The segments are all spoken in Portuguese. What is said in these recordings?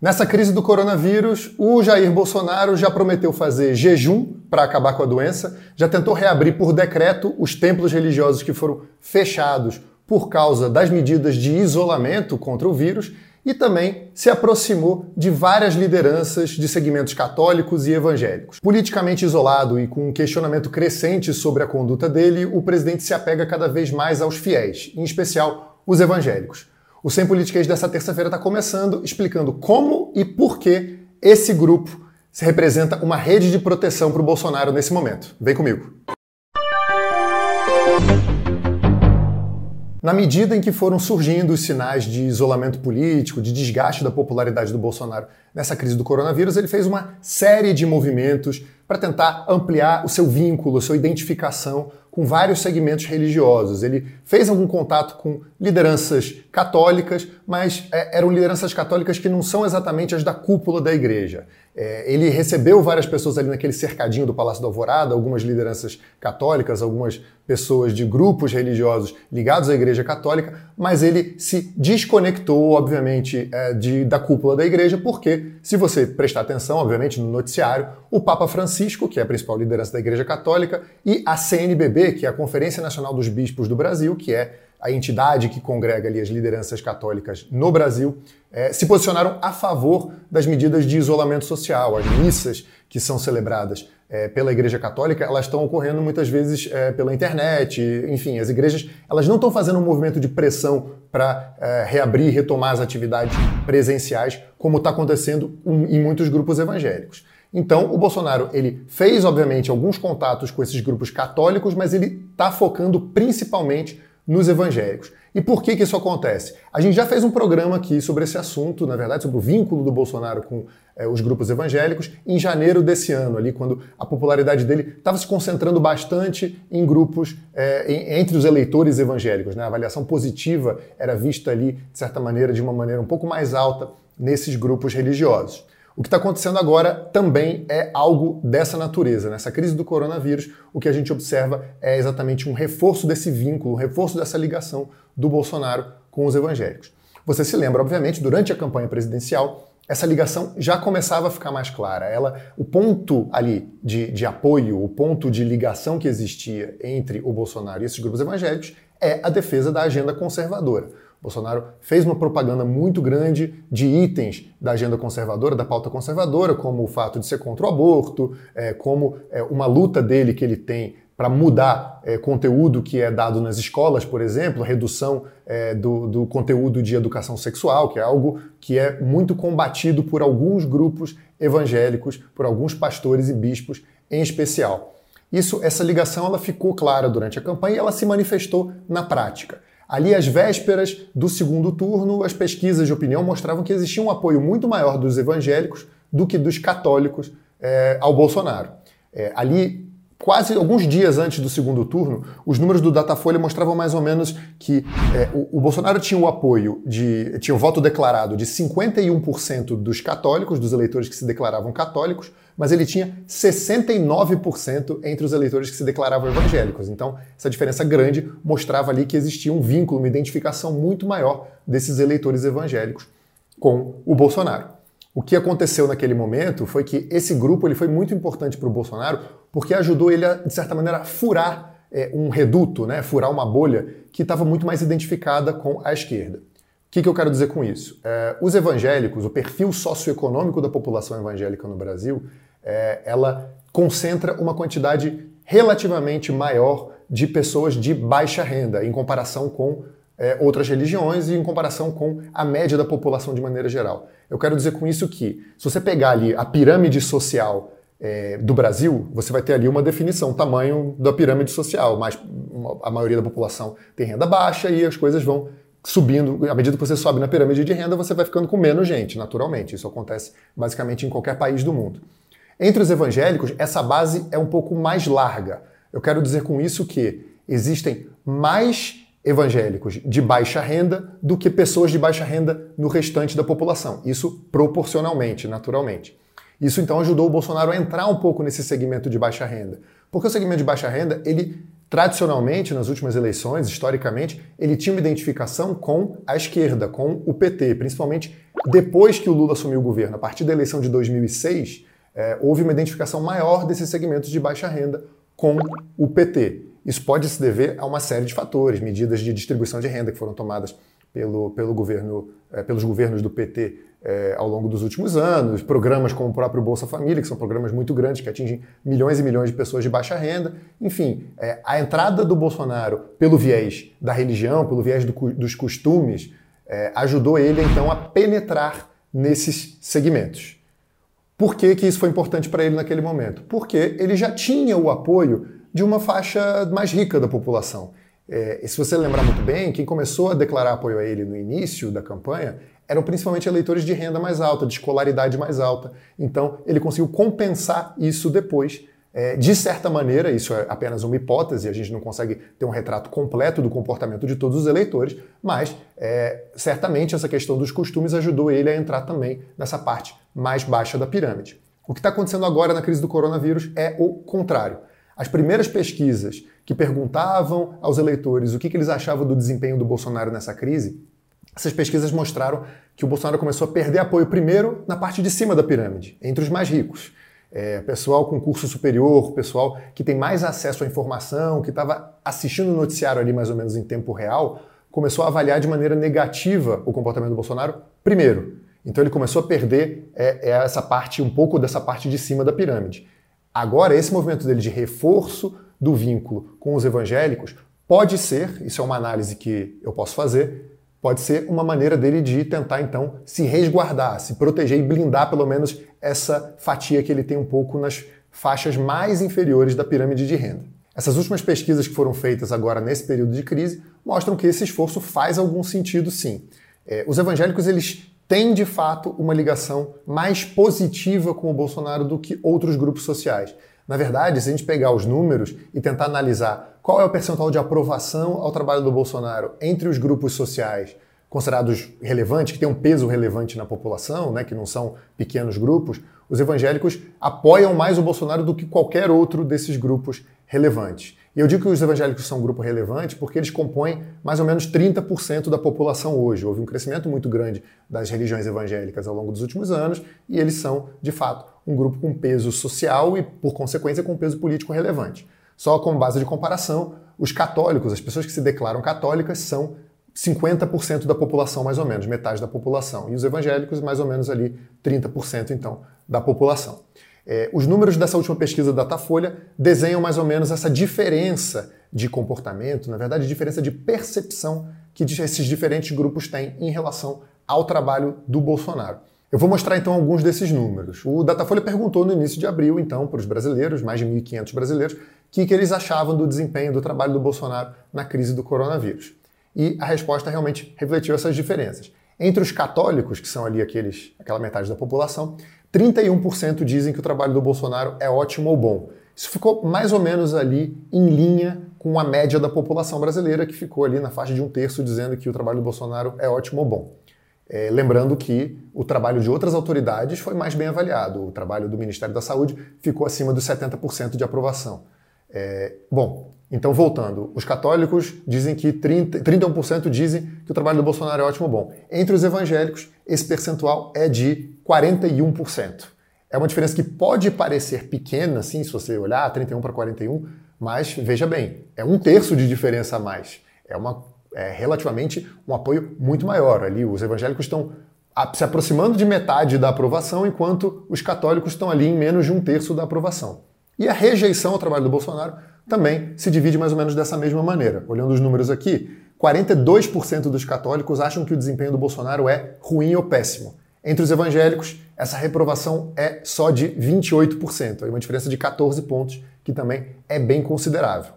Nessa crise do coronavírus, o Jair Bolsonaro já prometeu fazer jejum para acabar com a doença, já tentou reabrir por decreto os templos religiosos que foram fechados por causa das medidas de isolamento contra o vírus e também se aproximou de várias lideranças de segmentos católicos e evangélicos. Politicamente isolado e com um questionamento crescente sobre a conduta dele, o presidente se apega cada vez mais aos fiéis, em especial os evangélicos. O Sem Politiquês dessa terça-feira está começando explicando como e por que esse grupo se representa uma rede de proteção para o Bolsonaro nesse momento. Vem comigo. Na medida em que foram surgindo os sinais de isolamento político, de desgaste da popularidade do Bolsonaro nessa crise do coronavírus, ele fez uma série de movimentos para tentar ampliar o seu vínculo, a sua identificação com vários segmentos religiosos. Ele fez algum contato com lideranças católicas, mas é, eram lideranças católicas que não são exatamente as da cúpula da igreja. É, ele recebeu várias pessoas ali naquele cercadinho do Palácio da Alvorada, algumas lideranças católicas, algumas pessoas de grupos religiosos ligados à Igreja Católica, mas ele se desconectou, obviamente, é, de, da cúpula da igreja, porque, se você prestar atenção, obviamente, no noticiário, o Papa Francisco, que é a principal liderança da Igreja Católica, e a CNBB, que é a Conferência Nacional dos Bispos do Brasil, que é a entidade que congrega ali as lideranças católicas no Brasil, é, se posicionaram a favor das medidas de isolamento social. As missas que são celebradas é, pela Igreja Católica, elas estão ocorrendo muitas vezes é, pela internet, enfim, as igrejas elas não estão fazendo um movimento de pressão para é, reabrir e retomar as atividades presenciais, como está acontecendo em muitos grupos evangélicos. Então, o Bolsonaro ele fez, obviamente, alguns contatos com esses grupos católicos, mas ele está focando principalmente nos evangélicos. E por que, que isso acontece? A gente já fez um programa aqui sobre esse assunto, na verdade, sobre o vínculo do Bolsonaro com é, os grupos evangélicos, em janeiro desse ano, ali, quando a popularidade dele estava se concentrando bastante em grupos é, em, entre os eleitores evangélicos. Né? A avaliação positiva era vista ali, de certa maneira, de uma maneira um pouco mais alta nesses grupos religiosos. O que está acontecendo agora também é algo dessa natureza. Nessa crise do coronavírus, o que a gente observa é exatamente um reforço desse vínculo, um reforço dessa ligação do Bolsonaro com os evangélicos. Você se lembra, obviamente, durante a campanha presidencial, essa ligação já começava a ficar mais clara. Ela, o ponto ali de, de apoio, o ponto de ligação que existia entre o Bolsonaro e esses grupos evangélicos é a defesa da agenda conservadora. Bolsonaro fez uma propaganda muito grande de itens da agenda conservadora, da pauta conservadora, como o fato de ser contra o aborto, é, como é, uma luta dele que ele tem para mudar é, conteúdo que é dado nas escolas, por exemplo, redução é, do, do, conteúdo de educação sexual, que é algo que é muito combatido por alguns grupos evangélicos, por alguns pastores e bispos em especial. Isso, essa ligação, ela ficou clara durante a campanha e ela se manifestou na prática. Ali, às vésperas do segundo turno, as pesquisas de opinião mostravam que existia um apoio muito maior dos evangélicos do que dos católicos é, ao Bolsonaro. É, ali, quase alguns dias antes do segundo turno, os números do Datafolha mostravam mais ou menos que é, o, o, Bolsonaro tinha o apoio de. tinha o voto declarado de 51% dos católicos, dos eleitores que se declaravam católicos, mas ele tinha 69% entre os eleitores que se declaravam evangélicos. Então, essa diferença grande mostrava ali que existia um vínculo, uma identificação muito maior desses eleitores evangélicos com o Bolsonaro. O que aconteceu naquele momento foi que esse grupo ele foi muito importante para o Bolsonaro porque ajudou ele a, de certa maneira, a furar é, um reduto, né, furar uma bolha que estava muito mais identificada com a esquerda. O que, que eu quero dizer com isso? É, os evangélicos, o perfil socioeconômico da população evangélica no Brasil, é, ela concentra uma quantidade relativamente maior de pessoas de baixa renda em comparação com é, outras religiões e em comparação com a média da população de maneira geral. Eu quero dizer com isso que, se você pegar ali a pirâmide social é, do Brasil, você vai ter ali uma definição, tamanho da pirâmide social, mas a maioria da população tem renda baixa e as coisas vão subindo, à medida que você sobe na pirâmide de renda, você vai ficando com menos gente, naturalmente. Isso acontece basicamente em qualquer país do mundo. Entre os evangélicos, essa base é um pouco mais larga. Eu quero dizer com isso que existem mais evangélicos de baixa renda do que pessoas de baixa renda no restante da população. Isso proporcionalmente, naturalmente. Isso então ajudou o Bolsonaro a entrar um pouco nesse segmento de baixa renda. Porque o segmento de baixa renda, ele tradicionalmente, nas últimas eleições, historicamente, ele tinha uma identificação com a esquerda, com o PT, principalmente depois que o Lula assumiu o governo. A partir da eleição de 2006, é, houve uma identificação maior desses segmentos de baixa renda com o PT. Isso pode se dever a uma série de fatores, medidas de distribuição de renda que foram tomadas pelo, pelo governo, é, pelos governos do PT é, ao longo dos últimos anos, programas como o próprio Bolsa Família, que são programas muito grandes que atingem milhões e milhões de pessoas de baixa renda. Enfim, é, a entrada do Bolsonaro pelo viés da religião, pelo viés do, dos costumes, é, ajudou ele então a penetrar nesses segmentos. Por que, que isso foi importante para ele naquele momento? Porque ele já tinha o apoio de uma faixa mais rica da população. É, se você lembrar muito bem, quem começou a declarar apoio a ele no início da campanha eram principalmente eleitores de renda mais alta, de escolaridade mais alta. Então, ele conseguiu compensar isso depois. É, de certa maneira, isso é apenas uma hipótese, a gente não consegue ter um retrato completo do comportamento de todos os eleitores, mas é, certamente essa questão dos costumes ajudou ele a entrar também nessa parte mais baixa da pirâmide. O que está acontecendo agora na crise do coronavírus é o contrário. As primeiras pesquisas que perguntavam aos eleitores o que, que eles achavam do desempenho do Bolsonaro nessa crise, essas pesquisas mostraram que o Bolsonaro começou a perder apoio primeiro na parte de cima da pirâmide, entre os mais ricos. É, pessoal com curso superior, pessoal que tem mais acesso à informação, que estava assistindo o noticiário ali mais ou menos em tempo real, começou a avaliar de maneira negativa o comportamento do Bolsonaro primeiro. Então ele começou a perder é, é essa parte, um pouco dessa parte de cima da pirâmide. Agora, esse movimento dele de reforço do vínculo com os evangélicos pode ser, isso é uma análise que eu posso fazer, pode ser uma maneira dele de tentar então se resguardar, se proteger e blindar pelo menos essa fatia que ele tem um pouco nas faixas mais inferiores da pirâmide de renda. Essas últimas pesquisas que foram feitas agora nesse período de crise mostram que esse esforço faz algum sentido sim. É, os evangélicos eles tem de fato uma ligação mais positiva com o Bolsonaro do que outros grupos sociais. Na verdade, se a gente pegar os números e tentar analisar qual é o percentual de aprovação ao trabalho do Bolsonaro entre os grupos sociais considerados relevantes, que têm um peso relevante na população, né, que não são pequenos grupos, os evangélicos apoiam mais o Bolsonaro do que qualquer outro desses grupos relevantes. E eu digo que os evangélicos são um grupo relevante porque eles compõem mais ou menos 30% da população hoje. Houve um crescimento muito grande das religiões evangélicas ao longo dos últimos anos e eles são, de fato, um grupo com peso social e, por consequência, com peso político relevante. Só como base de comparação, os católicos, as pessoas que se declaram católicas, são 50% da população, mais ou menos, metade da população. E os evangélicos, mais ou menos ali 30%, então, da população. É, os números dessa última pesquisa da Datafolha desenham mais ou menos essa diferença de comportamento, na verdade, diferença de percepção que esses diferentes grupos têm em relação ao trabalho do Bolsonaro. Eu vou mostrar então alguns desses números. O Datafolha perguntou no início de abril, então, para os brasileiros, mais de 1.500 brasileiros, o que, que eles achavam do desempenho do trabalho do Bolsonaro na crise do coronavírus. E a resposta realmente refletiu essas diferenças. Entre os católicos, que são ali aqueles, aquela metade da população, 31% dizem que o trabalho do Bolsonaro é ótimo ou bom. Isso ficou mais ou menos ali em linha com a média da população brasileira, que ficou ali na faixa de um terço dizendo que o trabalho do Bolsonaro é ótimo ou bom. É, lembrando que o trabalho de outras autoridades foi mais bem avaliado. O trabalho do Ministério da Saúde ficou acima dos 70% de aprovação. É, bom, então voltando, os católicos dizem que 30, 31% dizem que o trabalho do Bolsonaro é ótimo bom. Entre os evangélicos, esse percentual é de 41%. É uma diferença que pode parecer pequena, assim, se você olhar 31 para 41, mas veja bem, é um terço de diferença a mais. É, uma, é relativamente um apoio muito maior. Ali, os evangélicos estão se aproximando de metade da aprovação, enquanto os católicos estão ali em menos de um terço da aprovação. E a rejeição ao trabalho do Bolsonaro também se divide mais ou menos dessa mesma maneira. Olhando os números aqui, 42% dos católicos acham que o desempenho do Bolsonaro é ruim ou péssimo. Entre os evangélicos, essa reprovação é só de 28%, aí uma diferença de 14 pontos, que também é bem considerável.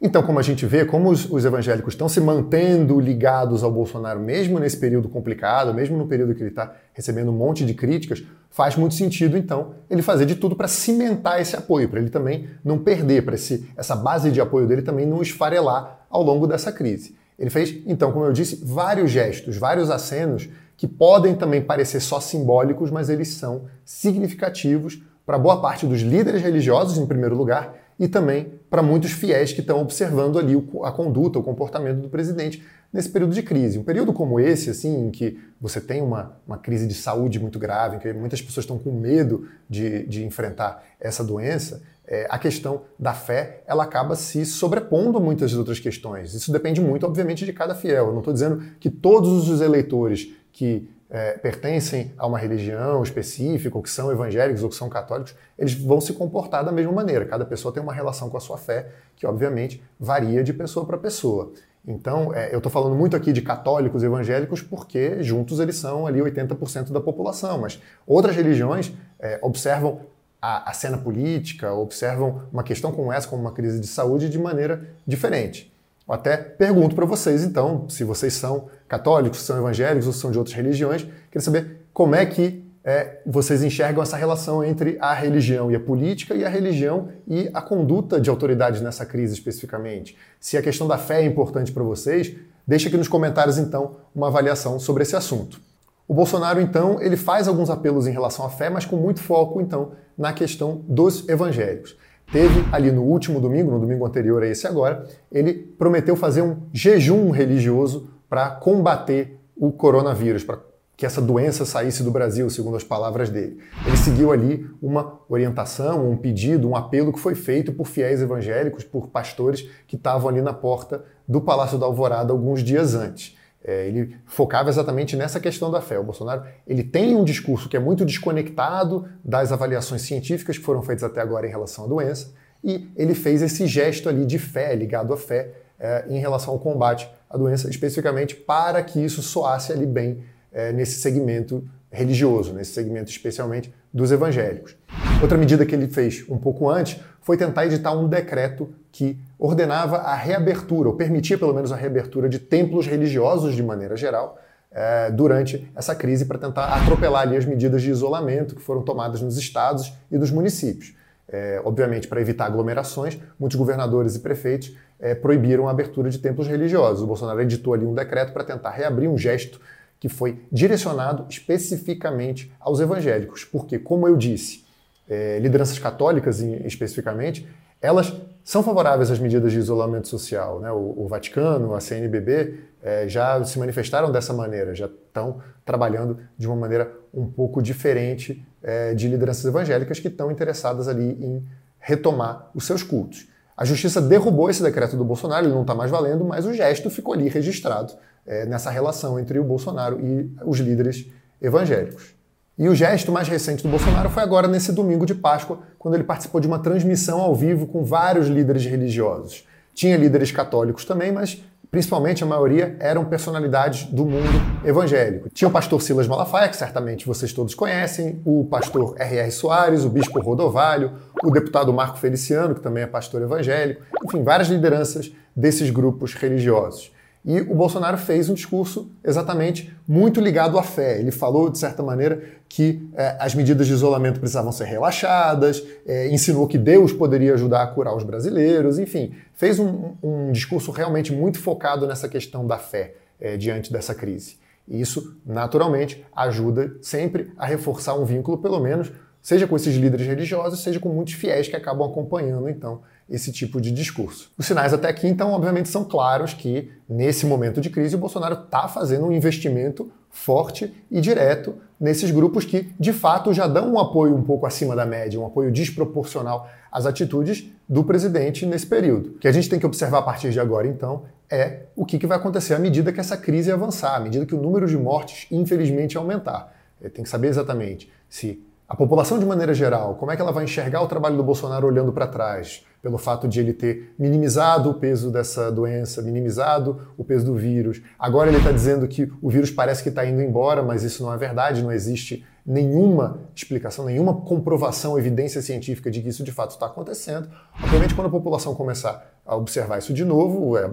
Então, como a gente vê, como os, os, evangélicos estão se mantendo ligados ao Bolsonaro, mesmo nesse período complicado, mesmo no período que ele está recebendo um monte de críticas, faz muito sentido, então, ele fazer de tudo para cimentar esse apoio, para ele também não perder, para essa base de apoio dele também não esfarelar ao longo dessa crise. Ele fez, então, como eu disse, vários gestos, vários acenos que podem também parecer só simbólicos, mas eles são significativos para boa parte dos líderes religiosos, em primeiro lugar, e também para muitos fiéis que estão observando ali a conduta, o comportamento do presidente nesse período de crise. Um período como esse, assim, em que você tem uma, uma crise de saúde muito grave, em que muitas pessoas estão com medo de, de enfrentar essa doença, é, a questão da fé ela acaba se sobrepondo a muitas outras questões. Isso depende muito, obviamente, de cada fiel. Eu não estou dizendo que todos os eleitores que é, pertencem a uma religião específica, ou que são evangélicos, ou que são católicos, eles vão se comportar da mesma maneira. Cada pessoa tem uma relação com a sua fé que, obviamente, varia de pessoa para pessoa. Então, é, eu estou falando muito aqui de católicos e evangélicos porque juntos eles são ali 80% da população, mas outras religiões é, observam a, a, cena política, observam uma questão como essa, como uma crise de saúde, de maneira diferente. Até pergunto para vocês, então, se vocês são católicos, são evangélicos ou são de outras religiões, queria saber como é que é, vocês enxergam essa relação entre a religião e a política e a religião e a conduta de autoridades nessa crise especificamente. Se a questão da fé é importante para vocês, deixe aqui nos comentários então uma avaliação sobre esse assunto. O Bolsonaro então ele faz alguns apelos em relação à fé, mas com muito foco então na questão dos evangélicos. Teve ali no último domingo, no domingo anterior a esse agora, ele prometeu fazer um jejum religioso para combater o coronavírus, para que essa doença saísse do Brasil, segundo as palavras dele. Ele seguiu ali uma orientação, um pedido, um apelo que foi feito por fiéis evangélicos, por pastores que estavam ali na porta do Palácio da Alvorada alguns dias antes. É, ele focava exatamente nessa questão da fé. O Bolsonaro ele tem um discurso que é muito desconectado das avaliações científicas que foram feitas até agora em relação à doença, e ele fez esse gesto ali de fé, ligado à fé, é, em relação ao combate à doença, especificamente para que isso soasse ali bem é, nesse segmento religioso, nesse segmento especialmente dos evangélicos. Outra medida que ele fez um pouco antes foi tentar editar um decreto que ordenava a reabertura, ou permitia pelo menos a reabertura de templos religiosos de maneira geral, é, durante essa crise para tentar atropelar ali as medidas de isolamento que foram tomadas nos estados e nos municípios. É, obviamente, para evitar aglomerações, muitos governadores e prefeitos é, proibiram a abertura de templos religiosos. O Bolsonaro editou ali um decreto para tentar reabrir um gesto que foi direcionado especificamente aos evangélicos, porque, como eu disse, é, lideranças católicas especificamente, elas são favoráveis às medidas de isolamento social. Né? O, o Vaticano, a CNBB é, já se manifestaram dessa maneira, já estão trabalhando de uma maneira um pouco diferente é, de lideranças evangélicas que estão interessadas ali em retomar os seus cultos. A justiça derrubou esse decreto do Bolsonaro, ele não está mais valendo, mas o gesto ficou ali registrado é, nessa relação entre o Bolsonaro e os líderes evangélicos. E o gesto mais recente do Bolsonaro foi agora nesse domingo de Páscoa, quando ele participou de uma transmissão ao vivo com vários líderes religiosos. Tinha líderes católicos também, mas principalmente a maioria eram personalidades do mundo evangélico. Tinha o pastor Silas Malafaia, que certamente vocês todos conhecem, o pastor R.R. Soares, o bispo Rodovalho, o deputado Marco Feliciano, que também é pastor evangélico, enfim, várias lideranças desses grupos religiosos. E o Bolsonaro fez um discurso exatamente muito ligado à fé. Ele falou, de certa maneira, que é, as medidas de isolamento precisavam ser relaxadas, é, ensinou que Deus poderia ajudar a curar os brasileiros, enfim, fez um, um discurso realmente muito focado nessa questão da fé é, diante dessa crise. E isso, naturalmente, ajuda sempre a reforçar um vínculo, pelo menos, seja com esses líderes religiosos, seja com muitos fiéis que acabam acompanhando, então, esse tipo de discurso. Os sinais até aqui, então, obviamente, são claros que, nesse momento de crise, o Bolsonaro está fazendo um investimento forte e direto nesses grupos que, de fato, já dão um apoio um pouco acima da média, um apoio desproporcional às atitudes do presidente nesse período. O que a gente tem que observar a partir de agora, então, é o que, vai acontecer à medida que essa crise avançar, à medida que o número de mortes, infelizmente, aumentar. Tem que saber exatamente se a população, de maneira geral, como é que ela vai enxergar o trabalho do Bolsonaro olhando para trás? Pelo fato de ele ter minimizado o peso dessa doença, minimizado o peso do vírus. Agora ele está dizendo que o vírus parece que está indo embora, mas isso não é verdade, não existe nenhuma explicação, nenhuma comprovação, evidência científica de que isso de fato está acontecendo. Obviamente, quando a população começar a observar isso de novo, é,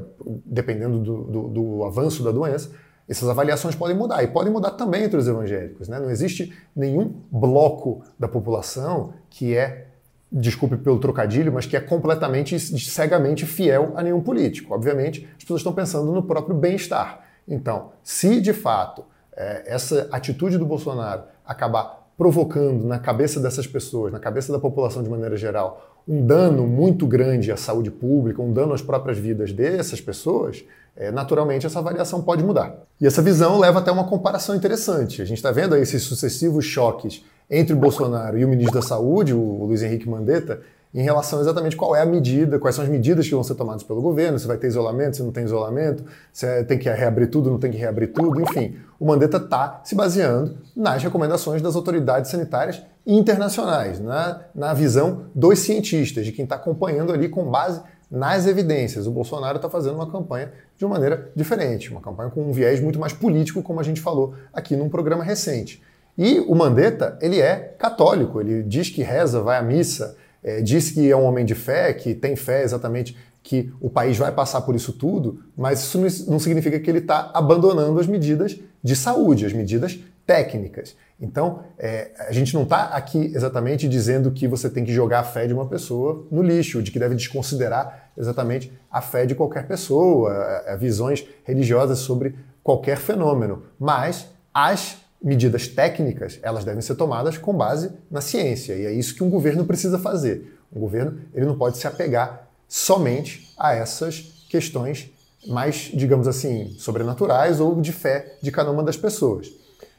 dependendo do, do, do avanço da doença, essas avaliações podem mudar e podem mudar também entre os evangélicos. Né? Não existe nenhum bloco da população que é, desculpe pelo trocadilho, mas que é completamente cegamente fiel a nenhum político. Obviamente, as pessoas estão pensando no próprio bem-estar. Então, se de fato é, essa atitude do Bolsonaro acabar provocando na cabeça dessas pessoas, na cabeça da população de maneira geral, um dano muito grande à saúde pública, um dano às próprias vidas dessas pessoas, é, naturalmente essa avaliação pode mudar. E essa visão leva até uma comparação interessante. A gente está vendo aí esses sucessivos choques entre o Bolsonaro e o ministro da Saúde, o Luiz Henrique Mandetta, em relação exatamente qual é a medida, quais são as medidas que vão ser tomadas pelo governo, se vai ter isolamento, se não tem isolamento, se é, tem que reabrir tudo, não tem que reabrir tudo, enfim. O Mandetta está se baseando nas recomendações das autoridades sanitárias internacionais, na, na visão dos cientistas, de quem está acompanhando ali com base nas evidências. O Bolsonaro está fazendo uma campanha de uma maneira diferente, uma campanha com um viés muito mais político, como a gente falou aqui num programa recente. E o Mandetta, ele é católico, ele diz que reza, vai à missa, é, diz que é um homem de fé, que tem fé exatamente que o país vai passar por isso tudo, mas isso não significa que ele está abandonando as medidas de saúde, as medidas técnicas. Então, é, a gente não está aqui exatamente dizendo que você tem que jogar a fé de uma pessoa no lixo, de que deve desconsiderar exatamente a fé de qualquer pessoa, a, a visões religiosas sobre qualquer fenômeno. Mas as medidas técnicas, elas devem ser tomadas com base na ciência, e é isso que um governo precisa fazer. Um governo ele não pode se apegar somente a essas questões mais, digamos assim, sobrenaturais ou de fé de cada uma das pessoas.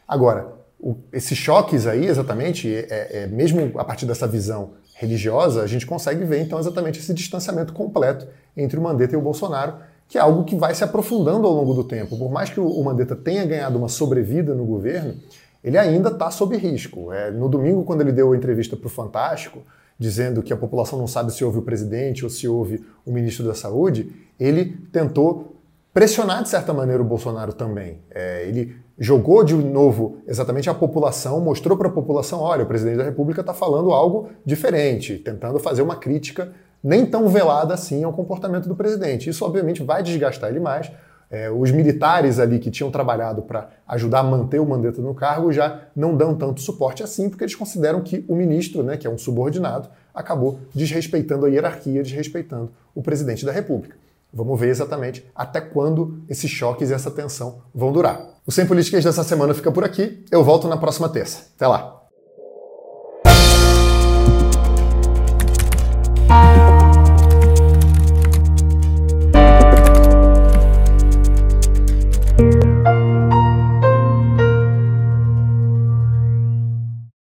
Agora, o, esses choques aí, exatamente, é, é, mesmo a partir dessa visão religiosa, a gente consegue ver então exatamente esse distanciamento completo entre o Mandetta e o Bolsonaro, que é algo que vai se aprofundando ao longo do tempo. Por mais que o Mandetta tenha ganhado uma sobrevida no governo, ele ainda está sob risco. É, no domingo, quando ele deu a entrevista para o Fantástico, dizendo que a população não sabe se houve o presidente ou se houve o ministro da Saúde, ele tentou pressionar, de certa maneira, o Bolsonaro também. É, ele jogou de novo exatamente a população, mostrou para a população: olha, o presidente da República está falando algo diferente, tentando fazer uma crítica nem tão velada assim ao comportamento do presidente. Isso, obviamente, vai desgastar ele mais. É, os militares ali que tinham trabalhado para ajudar a manter o Mandetta no cargo já não dão tanto suporte assim, porque eles consideram que o ministro, né, que é um subordinado, acabou desrespeitando a hierarquia, desrespeitando o presidente da República. Vamos ver exatamente até quando esses choques e essa tensão vão durar. O Sem Políticas dessa semana fica por aqui. Eu volto na próxima terça. Até lá!